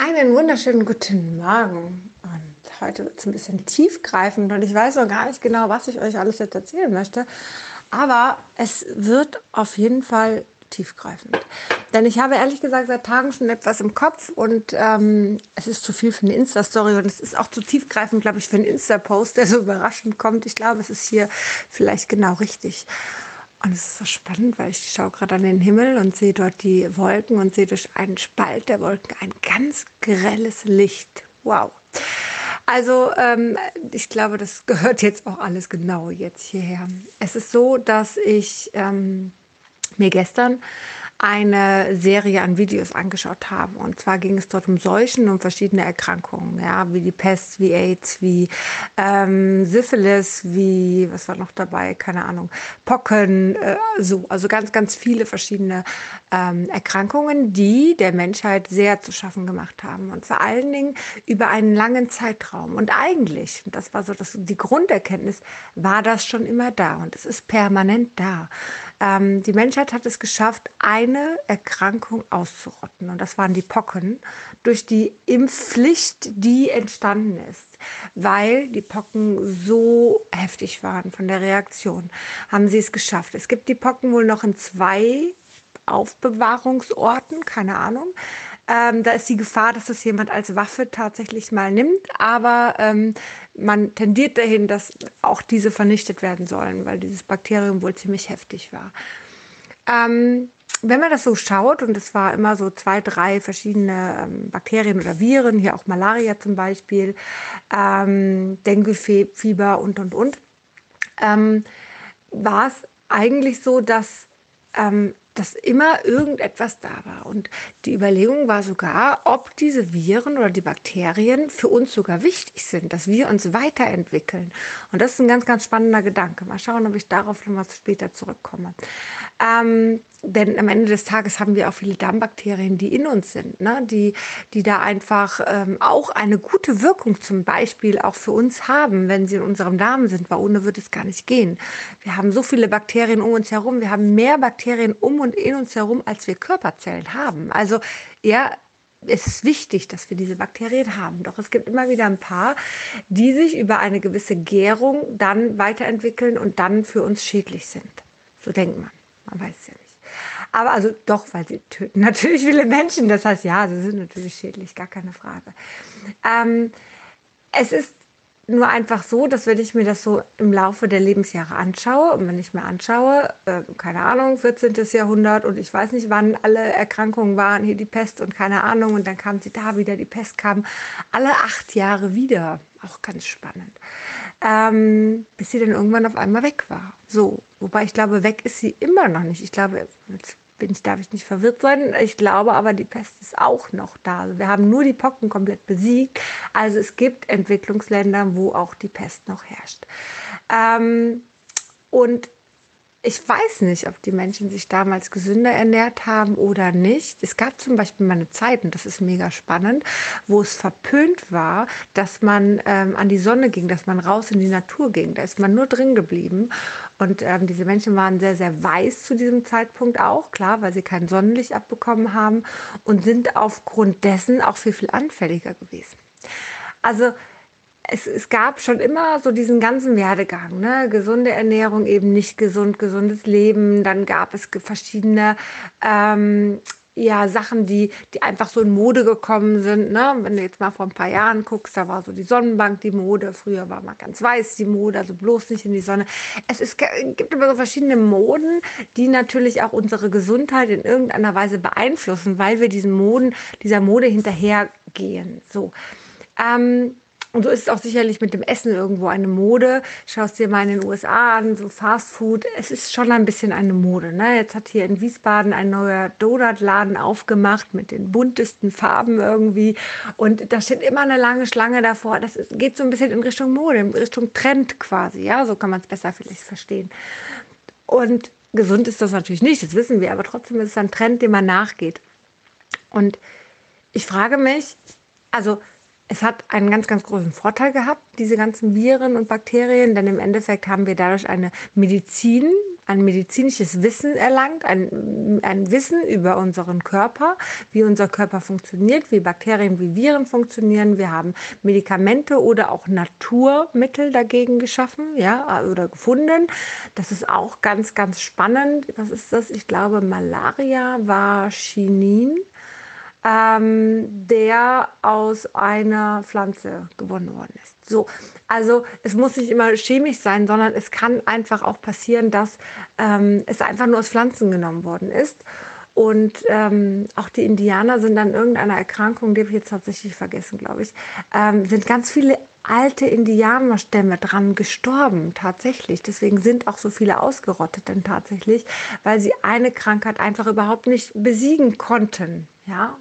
Einen wunderschönen guten Morgen. Und heute wird es ein bisschen tiefgreifend und ich weiß noch gar nicht genau, was ich euch alles jetzt erzählen möchte. Aber es wird auf jeden Fall tiefgreifend. Denn ich habe ehrlich gesagt seit Tagen schon etwas im Kopf und ähm, es ist zu viel für eine Insta-Story und es ist auch zu tiefgreifend, glaube ich, für einen Insta-Post, der so überraschend kommt. Ich glaube, es ist hier vielleicht genau richtig. Und es ist so spannend, weil ich schaue gerade an den Himmel und sehe dort die Wolken und sehe durch einen Spalt der Wolken ein ganz grelles Licht. Wow. Also ähm, ich glaube, das gehört jetzt auch alles genau jetzt hierher. Es ist so, dass ich ähm, mir gestern eine Serie an Videos angeschaut habe. Und zwar ging es dort um Seuchen und verschiedene Erkrankungen, ja, wie die Pest, wie AIDS, wie ähm, Syphilis, wie, was war noch dabei, keine Ahnung, Pocken, äh, so, also ganz, ganz viele verschiedene ähm, Erkrankungen, die der Menschheit sehr zu schaffen gemacht haben. Und vor allen Dingen über einen langen Zeitraum. Und eigentlich, und das war so das, die Grunderkenntnis, war das schon immer da und es ist permanent da. Ähm, die Menschheit hat es geschafft, eine Erkrankung auszurotten. Und das waren die Pocken durch die Impfpflicht, die entstanden ist. Weil die Pocken so heftig waren von der Reaktion, haben sie es geschafft. Es gibt die Pocken wohl noch in zwei Aufbewahrungsorten, keine Ahnung. Ähm, da ist die Gefahr, dass das jemand als Waffe tatsächlich mal nimmt, aber ähm, man tendiert dahin, dass auch diese vernichtet werden sollen, weil dieses Bakterium wohl ziemlich heftig war. Ähm, wenn man das so schaut, und es war immer so zwei, drei verschiedene ähm, Bakterien oder Viren, hier auch Malaria zum Beispiel, ähm, Dengue-Fieber und, und, und, ähm, war es eigentlich so, dass ähm, dass immer irgendetwas da war. Und die Überlegung war sogar, ob diese Viren oder die Bakterien für uns sogar wichtig sind, dass wir uns weiterentwickeln. Und das ist ein ganz, ganz spannender Gedanke. Mal schauen, ob ich darauf noch mal später zurückkomme. Ähm, denn am Ende des Tages haben wir auch viele Darmbakterien, die in uns sind, ne? die, die da einfach ähm, auch eine gute Wirkung zum Beispiel auch für uns haben, wenn sie in unserem Darm sind, weil ohne würde es gar nicht gehen. Wir haben so viele Bakterien um uns herum, wir haben mehr Bakterien um und in uns herum, als wir Körperzellen haben. Also ja, es ist wichtig, dass wir diese Bakterien haben. Doch es gibt immer wieder ein paar, die sich über eine gewisse Gärung dann weiterentwickeln und dann für uns schädlich sind. So denkt man. Man weiß ja nicht. Aber also doch, weil sie töten natürlich viele Menschen. Das heißt, ja, sie sind natürlich schädlich, gar keine Frage. Ähm, es ist nur einfach so, dass wenn ich mir das so im Laufe der Lebensjahre anschaue und wenn ich mir anschaue, äh, keine Ahnung, 14. Jahrhundert und ich weiß nicht, wann alle Erkrankungen waren, hier die Pest und keine Ahnung und dann kam sie da wieder, die Pest kam alle acht Jahre wieder, auch ganz spannend, ähm, bis sie dann irgendwann auf einmal weg war. So, wobei ich glaube, weg ist sie immer noch nicht. Ich glaube, jetzt bin ich, darf ich nicht verwirrt sein. Ich glaube aber, die Pest ist auch noch da. Also wir haben nur die Pocken komplett besiegt. Also es gibt Entwicklungsländer, wo auch die Pest noch herrscht. Ähm, und ich weiß nicht, ob die Menschen sich damals gesünder ernährt haben oder nicht. Es gab zum Beispiel mal eine Zeit, und das ist mega spannend, wo es verpönt war, dass man ähm, an die Sonne ging, dass man raus in die Natur ging. Da ist man nur drin geblieben. Und ähm, diese Menschen waren sehr, sehr weiß zu diesem Zeitpunkt auch, klar, weil sie kein Sonnenlicht abbekommen haben und sind aufgrund dessen auch viel, viel anfälliger gewesen. Also es, es gab schon immer so diesen ganzen Werdegang, ne? gesunde Ernährung, eben nicht gesund, gesundes Leben. Dann gab es verschiedene ähm, ja, Sachen, die, die einfach so in Mode gekommen sind. Ne? Wenn du jetzt mal vor ein paar Jahren guckst, da war so die Sonnenbank die Mode. Früher war mal ganz weiß die Mode, also bloß nicht in die Sonne. Es ist, gibt immer so verschiedene Moden, die natürlich auch unsere Gesundheit in irgendeiner Weise beeinflussen, weil wir diesen Moden, dieser Mode hinterhergehen. So. Ähm, und so ist es auch sicherlich mit dem Essen irgendwo eine Mode. Schaust dir mal in den USA an, so Fast Food. Es ist schon ein bisschen eine Mode. Ne? Jetzt hat hier in Wiesbaden ein neuer Donutladen aufgemacht mit den buntesten Farben irgendwie. Und da steht immer eine lange Schlange davor. Das geht so ein bisschen in Richtung Mode, in Richtung Trend quasi. Ja, so kann man es besser vielleicht verstehen. Und gesund ist das natürlich nicht, das wissen wir, aber trotzdem ist es ein Trend, dem man nachgeht. Und ich frage mich, also es hat einen ganz, ganz großen Vorteil gehabt, diese ganzen Viren und Bakterien, denn im Endeffekt haben wir dadurch eine Medizin ein medizinisches Wissen erlangt, ein, ein Wissen über unseren Körper, wie unser Körper funktioniert, wie Bakterien, wie Viren funktionieren. Wir haben Medikamente oder auch Naturmittel dagegen geschaffen, ja, oder gefunden. Das ist auch ganz, ganz spannend. Was ist das? Ich glaube, Malaria war Chinin ähm, der aus einer Pflanze gewonnen worden ist. So, also es muss nicht immer chemisch sein, sondern es kann einfach auch passieren, dass ähm, es einfach nur aus Pflanzen genommen worden ist. Und ähm, auch die Indianer sind an irgendeiner Erkrankung, die habe ich jetzt tatsächlich vergessen, glaube ich, ähm, sind ganz viele alte Indianerstämme dran gestorben, tatsächlich. Deswegen sind auch so viele ausgerottet denn tatsächlich, weil sie eine Krankheit einfach überhaupt nicht besiegen konnten. Ja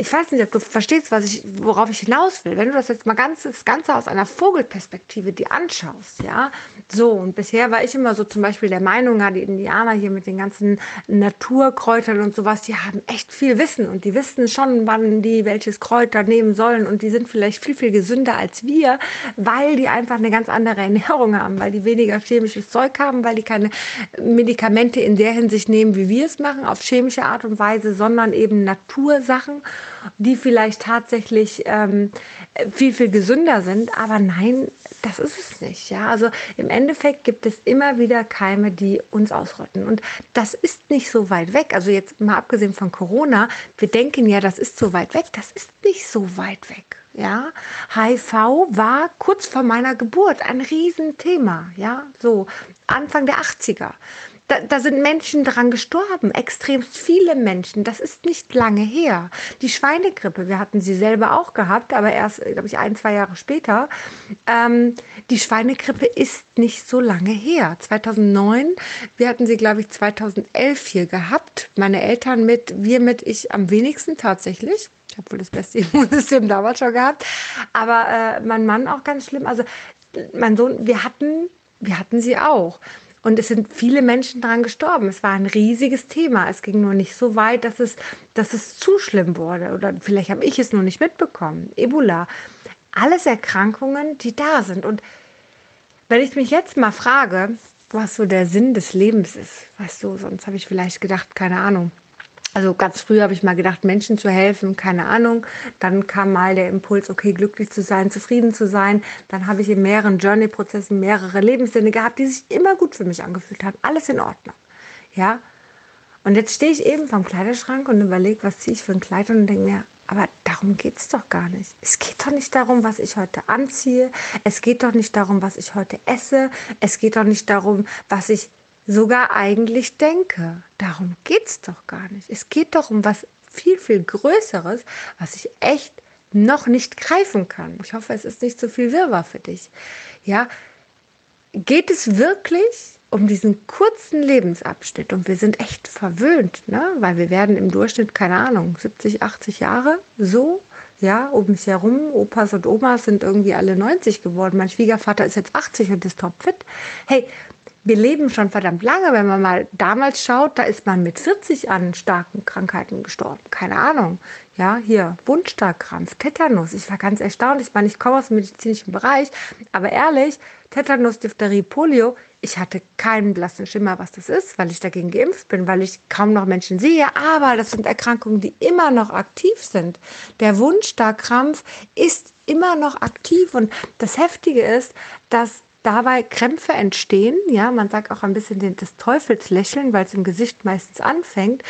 ich weiß nicht, ob du verstehst, was ich, worauf ich hinaus will. Wenn du das jetzt mal ganz, das Ganze aus einer Vogelperspektive dir anschaust, ja, so, und bisher war ich immer so zum Beispiel der Meinung, ja, die Indianer hier mit den ganzen Naturkräutern und sowas, die haben echt viel Wissen und die wissen schon, wann die welches Kräuter nehmen sollen und die sind vielleicht viel, viel gesünder als wir, weil die einfach eine ganz andere Ernährung haben, weil die weniger chemisches Zeug haben, weil die keine Medikamente in der Hinsicht nehmen, wie wir es machen, auf chemische Art und Weise, sondern eben Natursachen die vielleicht tatsächlich ähm, viel, viel gesünder sind. Aber nein, das ist es nicht. Ja? Also im Endeffekt gibt es immer wieder Keime, die uns ausrotten. Und das ist nicht so weit weg. Also jetzt mal abgesehen von Corona, wir denken ja, das ist so weit weg. Das ist nicht so weit weg. Ja, HIV war kurz vor meiner Geburt ein Riesenthema. Ja, so Anfang der 80er. Da, da, sind Menschen dran gestorben, extremst viele Menschen. Das ist nicht lange her. Die Schweinegrippe, wir hatten sie selber auch gehabt, aber erst, glaube ich, ein, zwei Jahre später. Ähm, die Schweinegrippe ist nicht so lange her. 2009, wir hatten sie, glaube ich, 2011 hier gehabt. Meine Eltern mit, wir mit, ich am wenigsten tatsächlich. Ich habe wohl das beste Immunsystem damals schon gehabt. Aber äh, mein Mann auch ganz schlimm. Also mein Sohn, wir hatten, wir hatten sie auch. Und es sind viele Menschen daran gestorben. Es war ein riesiges Thema. Es ging nur nicht so weit, dass es, dass es zu schlimm wurde. Oder vielleicht habe ich es nur nicht mitbekommen. Ebola. Alles Erkrankungen, die da sind. Und wenn ich mich jetzt mal frage, was so der Sinn des Lebens ist, weißt du, sonst habe ich vielleicht gedacht, keine Ahnung, also ganz früh habe ich mal gedacht, Menschen zu helfen, keine Ahnung. Dann kam mal der Impuls, okay, glücklich zu sein, zufrieden zu sein. Dann habe ich in mehreren Journey-Prozessen mehrere Lebenssinne gehabt, die sich immer gut für mich angefühlt haben. Alles in Ordnung. Ja. Und jetzt stehe ich eben vom Kleiderschrank und überlege, was ziehe ich für ein Kleid und denke mir, aber darum geht es doch gar nicht. Es geht doch nicht darum, was ich heute anziehe. Es geht doch nicht darum, was ich heute esse. Es geht doch nicht darum, was ich sogar eigentlich denke. Darum geht es doch gar nicht. Es geht doch um was viel, viel Größeres, was ich echt noch nicht greifen kann. Ich hoffe, es ist nicht zu viel Wirrwarr für dich. Ja, geht es wirklich um diesen kurzen Lebensabschnitt und wir sind echt verwöhnt, ne? weil wir werden im Durchschnitt, keine Ahnung, 70, 80 Jahre so, ja, um mich herum, Opas und Omas sind irgendwie alle 90 geworden. Mein Schwiegervater ist jetzt 80 und ist topfit. Hey, wir leben schon verdammt lange. Wenn man mal damals schaut, da ist man mit 40 an starken Krankheiten gestorben. Keine Ahnung. Ja, hier Wundstarkrampf, Tetanus. Ich war ganz erstaunt. Ich meine, ich komme aus dem medizinischen Bereich, aber ehrlich, Tetanus, Diphtherie, Polio, ich hatte keinen blassen Schimmer, was das ist, weil ich dagegen geimpft bin, weil ich kaum noch Menschen sehe. Aber das sind Erkrankungen, die immer noch aktiv sind. Der Wundstarkrampf ist immer noch aktiv und das Heftige ist, dass dabei Krämpfe entstehen. Ja, man sagt auch ein bisschen den, des Teufelslächeln, weil es im Gesicht meistens anfängt.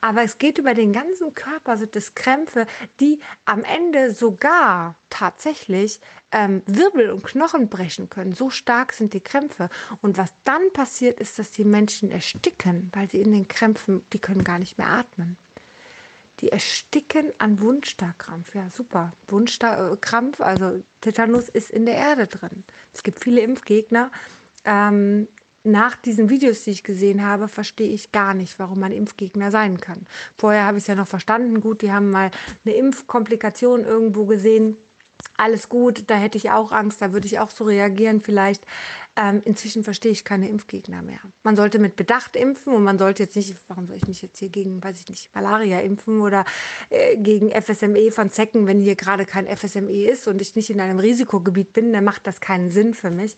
Aber es geht über den ganzen Körper, sind es Krämpfe, die am Ende sogar tatsächlich ähm, Wirbel und Knochen brechen können. So stark sind die Krämpfe. Und was dann passiert, ist, dass die Menschen ersticken, weil sie in den Krämpfen, die können gar nicht mehr atmen die ersticken an Wundstarkrampf. Ja, super. Wundstarkrampf, also Tetanus ist in der Erde drin. Es gibt viele Impfgegner. Ähm, nach diesen Videos, die ich gesehen habe, verstehe ich gar nicht, warum man Impfgegner sein kann. Vorher habe ich es ja noch verstanden. Gut, die haben mal eine Impfkomplikation irgendwo gesehen. Alles gut, da hätte ich auch Angst, da würde ich auch so reagieren vielleicht. Ähm, inzwischen verstehe ich keine Impfgegner mehr. Man sollte mit Bedacht impfen und man sollte jetzt nicht, warum soll ich mich jetzt hier gegen, weiß ich nicht, Malaria impfen oder äh, gegen FSME von Zecken, wenn hier gerade kein FSME ist und ich nicht in einem Risikogebiet bin, dann macht das keinen Sinn für mich.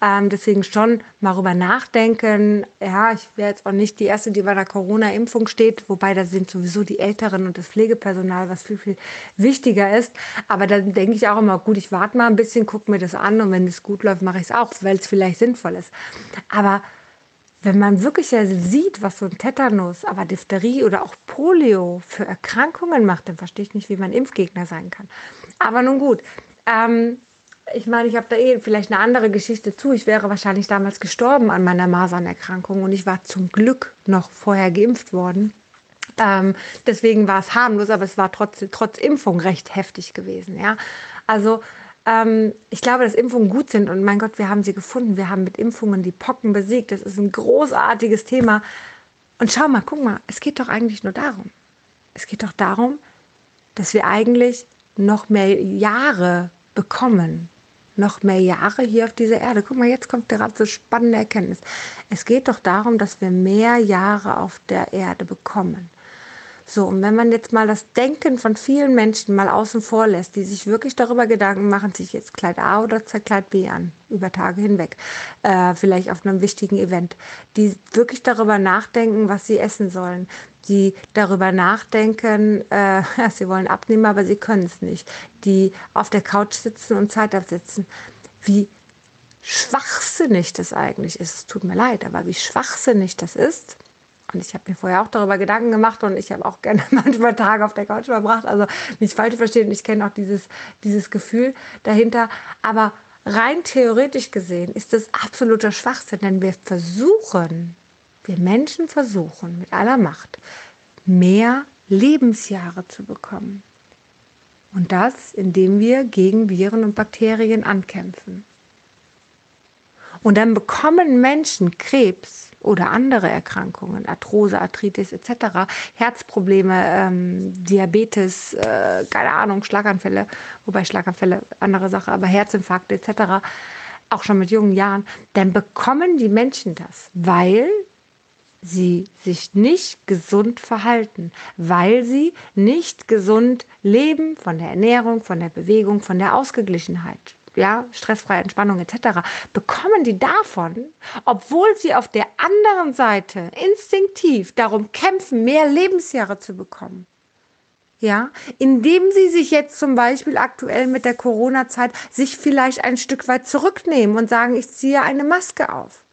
Ähm, deswegen schon mal rüber nachdenken. Ja, ich wäre jetzt auch nicht die Erste, die bei der Corona-Impfung steht, wobei da sind sowieso die Älteren und das Pflegepersonal, was viel, viel wichtiger ist. Aber dann denke ich auch immer, gut, ich warte mal ein bisschen, gucke mir das an und wenn es gut läuft, mache ich es auch, weil es vielleicht sinnvoll ist. Aber wenn man wirklich ja sieht, was so ein Tetanus, aber Diphtherie oder auch Polio für Erkrankungen macht, dann verstehe ich nicht, wie man Impfgegner sein kann. Aber nun gut, ähm, ich meine, ich habe da eh vielleicht eine andere Geschichte zu. Ich wäre wahrscheinlich damals gestorben an meiner Masernerkrankung und ich war zum Glück noch vorher geimpft worden. Ähm, deswegen war es harmlos, aber es war trotz, trotz Impfung recht heftig gewesen. Ja? Also ähm, ich glaube, dass Impfungen gut sind und mein Gott, wir haben sie gefunden. Wir haben mit Impfungen die Pocken besiegt. Das ist ein großartiges Thema. Und schau mal, guck mal, es geht doch eigentlich nur darum. Es geht doch darum, dass wir eigentlich noch mehr Jahre bekommen. Noch mehr Jahre hier auf dieser Erde. Guck mal, jetzt kommt gerade so spannende Erkenntnis. Es geht doch darum, dass wir mehr Jahre auf der Erde bekommen. So, und wenn man jetzt mal das Denken von vielen Menschen mal außen vor lässt, die sich wirklich darüber Gedanken machen, sich jetzt Kleid A oder Kleid B an, über Tage hinweg, äh, vielleicht auf einem wichtigen Event, die wirklich darüber nachdenken, was sie essen sollen, die darüber nachdenken, äh, ja, sie wollen abnehmen, aber sie können es nicht, die auf der Couch sitzen und Zeit absitzen, wie schwachsinnig das eigentlich ist. Es tut mir leid, aber wie schwachsinnig das ist, und ich habe mir vorher auch darüber Gedanken gemacht und ich habe auch gerne manchmal Tage auf der Couch verbracht. Also nicht falsch verstehen, ich kenne auch dieses, dieses Gefühl dahinter. Aber rein theoretisch gesehen ist das absoluter Schwachsinn, denn wir versuchen, wir Menschen versuchen mit aller Macht, mehr Lebensjahre zu bekommen. Und das, indem wir gegen Viren und Bakterien ankämpfen. Und dann bekommen Menschen Krebs oder andere Erkrankungen, Arthrose, Arthritis etc., Herzprobleme, ähm, Diabetes, äh, keine Ahnung, Schlaganfälle, wobei Schlaganfälle andere Sache, aber Herzinfarkte etc., auch schon mit jungen Jahren, dann bekommen die Menschen das, weil sie sich nicht gesund verhalten, weil sie nicht gesund leben von der Ernährung, von der Bewegung, von der Ausgeglichenheit ja, stressfreie Entspannung etc., bekommen die davon, obwohl sie auf der anderen Seite instinktiv darum kämpfen, mehr Lebensjahre zu bekommen. Ja, indem sie sich jetzt zum Beispiel aktuell mit der Corona-Zeit sich vielleicht ein Stück weit zurücknehmen und sagen, ich ziehe eine Maske auf.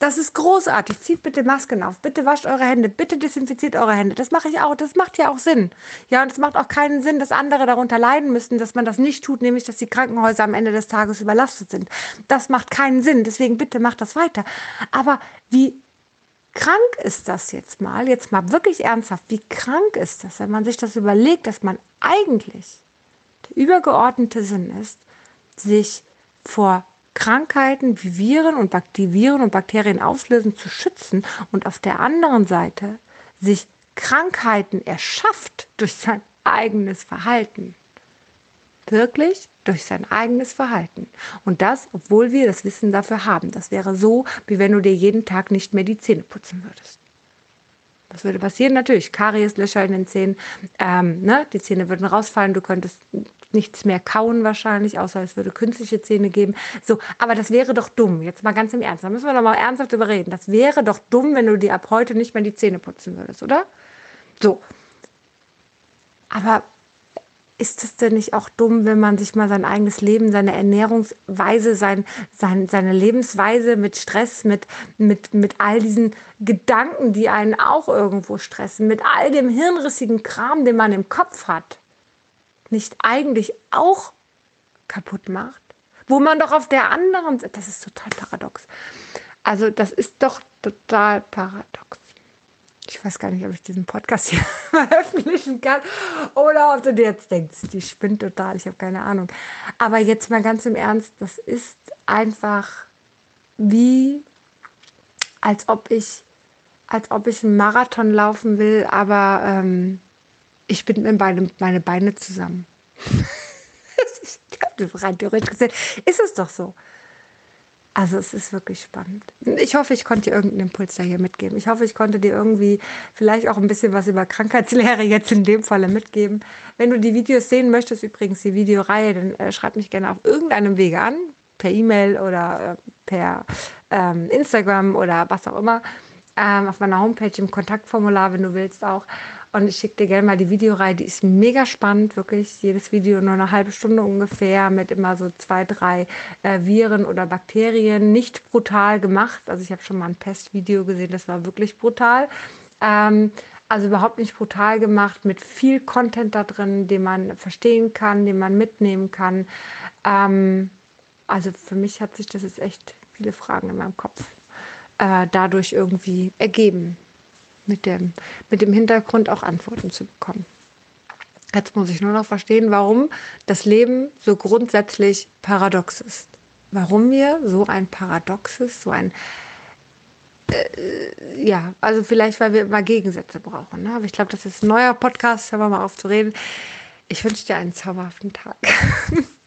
Das ist großartig. Zieht bitte Masken auf. Bitte wascht eure Hände. Bitte desinfiziert eure Hände. Das mache ich auch. Das macht ja auch Sinn. Ja, und es macht auch keinen Sinn, dass andere darunter leiden müssten, dass man das nicht tut, nämlich dass die Krankenhäuser am Ende des Tages überlastet sind. Das macht keinen Sinn. Deswegen bitte macht das weiter. Aber wie krank ist das jetzt mal? Jetzt mal wirklich ernsthaft. Wie krank ist das, wenn man sich das überlegt, dass man eigentlich der übergeordnete Sinn ist, sich vor Krankheiten wie Viren und Viren und Bakterien auslösen, zu schützen und auf der anderen Seite sich Krankheiten erschafft durch sein eigenes Verhalten. Wirklich durch sein eigenes Verhalten. Und das, obwohl wir das Wissen dafür haben. Das wäre so, wie wenn du dir jeden Tag nicht mehr die Zähne putzen würdest. Was würde passieren? Natürlich, Karieslöcher in den Zähnen, ähm, ne? die Zähne würden rausfallen, du könntest nichts mehr kauen wahrscheinlich, außer es würde künstliche Zähne geben. So, aber das wäre doch dumm. Jetzt mal ganz im Ernst. Da müssen wir doch mal ernsthaft überreden. Das wäre doch dumm, wenn du dir ab heute nicht mehr die Zähne putzen würdest, oder? So. Aber ist es denn nicht auch dumm, wenn man sich mal sein eigenes Leben, seine Ernährungsweise, sein, sein, seine Lebensweise mit Stress, mit, mit, mit all diesen Gedanken, die einen auch irgendwo stressen, mit all dem hirnrissigen Kram, den man im Kopf hat, nicht eigentlich auch kaputt macht? Wo man doch auf der anderen Seite, das ist total paradox. Also das ist doch total paradox. Ich weiß gar nicht, ob ich diesen Podcast hier veröffentlichen kann oder ob du dir jetzt denkst, die spinnt total, ich habe keine Ahnung. Aber jetzt mal ganz im Ernst, das ist einfach wie, als ob ich, als ob ich einen Marathon laufen will, aber ähm, ich bin mit meine, meine Beine zusammen. rein theoretisch gesehen ist es doch so. Also es ist wirklich spannend. Ich hoffe, ich konnte dir irgendeinen Impuls da hier mitgeben. Ich hoffe, ich konnte dir irgendwie vielleicht auch ein bisschen was über Krankheitslehre jetzt in dem Falle mitgeben. Wenn du die Videos sehen möchtest, übrigens die Videoreihe, dann äh, schreib mich gerne auf irgendeinem Wege an, per E-Mail oder äh, per ähm, Instagram oder was auch immer ähm, auf meiner Homepage im Kontaktformular, wenn du willst auch. Und ich schicke dir gerne mal die Videoreihe, die ist mega spannend, wirklich. Jedes Video nur eine halbe Stunde ungefähr mit immer so zwei, drei äh, Viren oder Bakterien. Nicht brutal gemacht. Also ich habe schon mal ein Pestvideo gesehen, das war wirklich brutal. Ähm, also überhaupt nicht brutal gemacht, mit viel Content da drin, den man verstehen kann, den man mitnehmen kann. Ähm, also für mich hat sich das jetzt echt viele Fragen in meinem Kopf äh, dadurch irgendwie ergeben, mit dem, mit dem Hintergrund auch Antworten zu bekommen. Jetzt muss ich nur noch verstehen, warum das Leben so grundsätzlich paradox ist. Warum wir so ein paradoxes, so ein äh, ja, also vielleicht, weil wir immer Gegensätze brauchen. Ne? Aber ich glaube, das ist ein neuer Podcast. Hören wir mal auf zu reden. Ich wünsche dir einen zauberhaften Tag.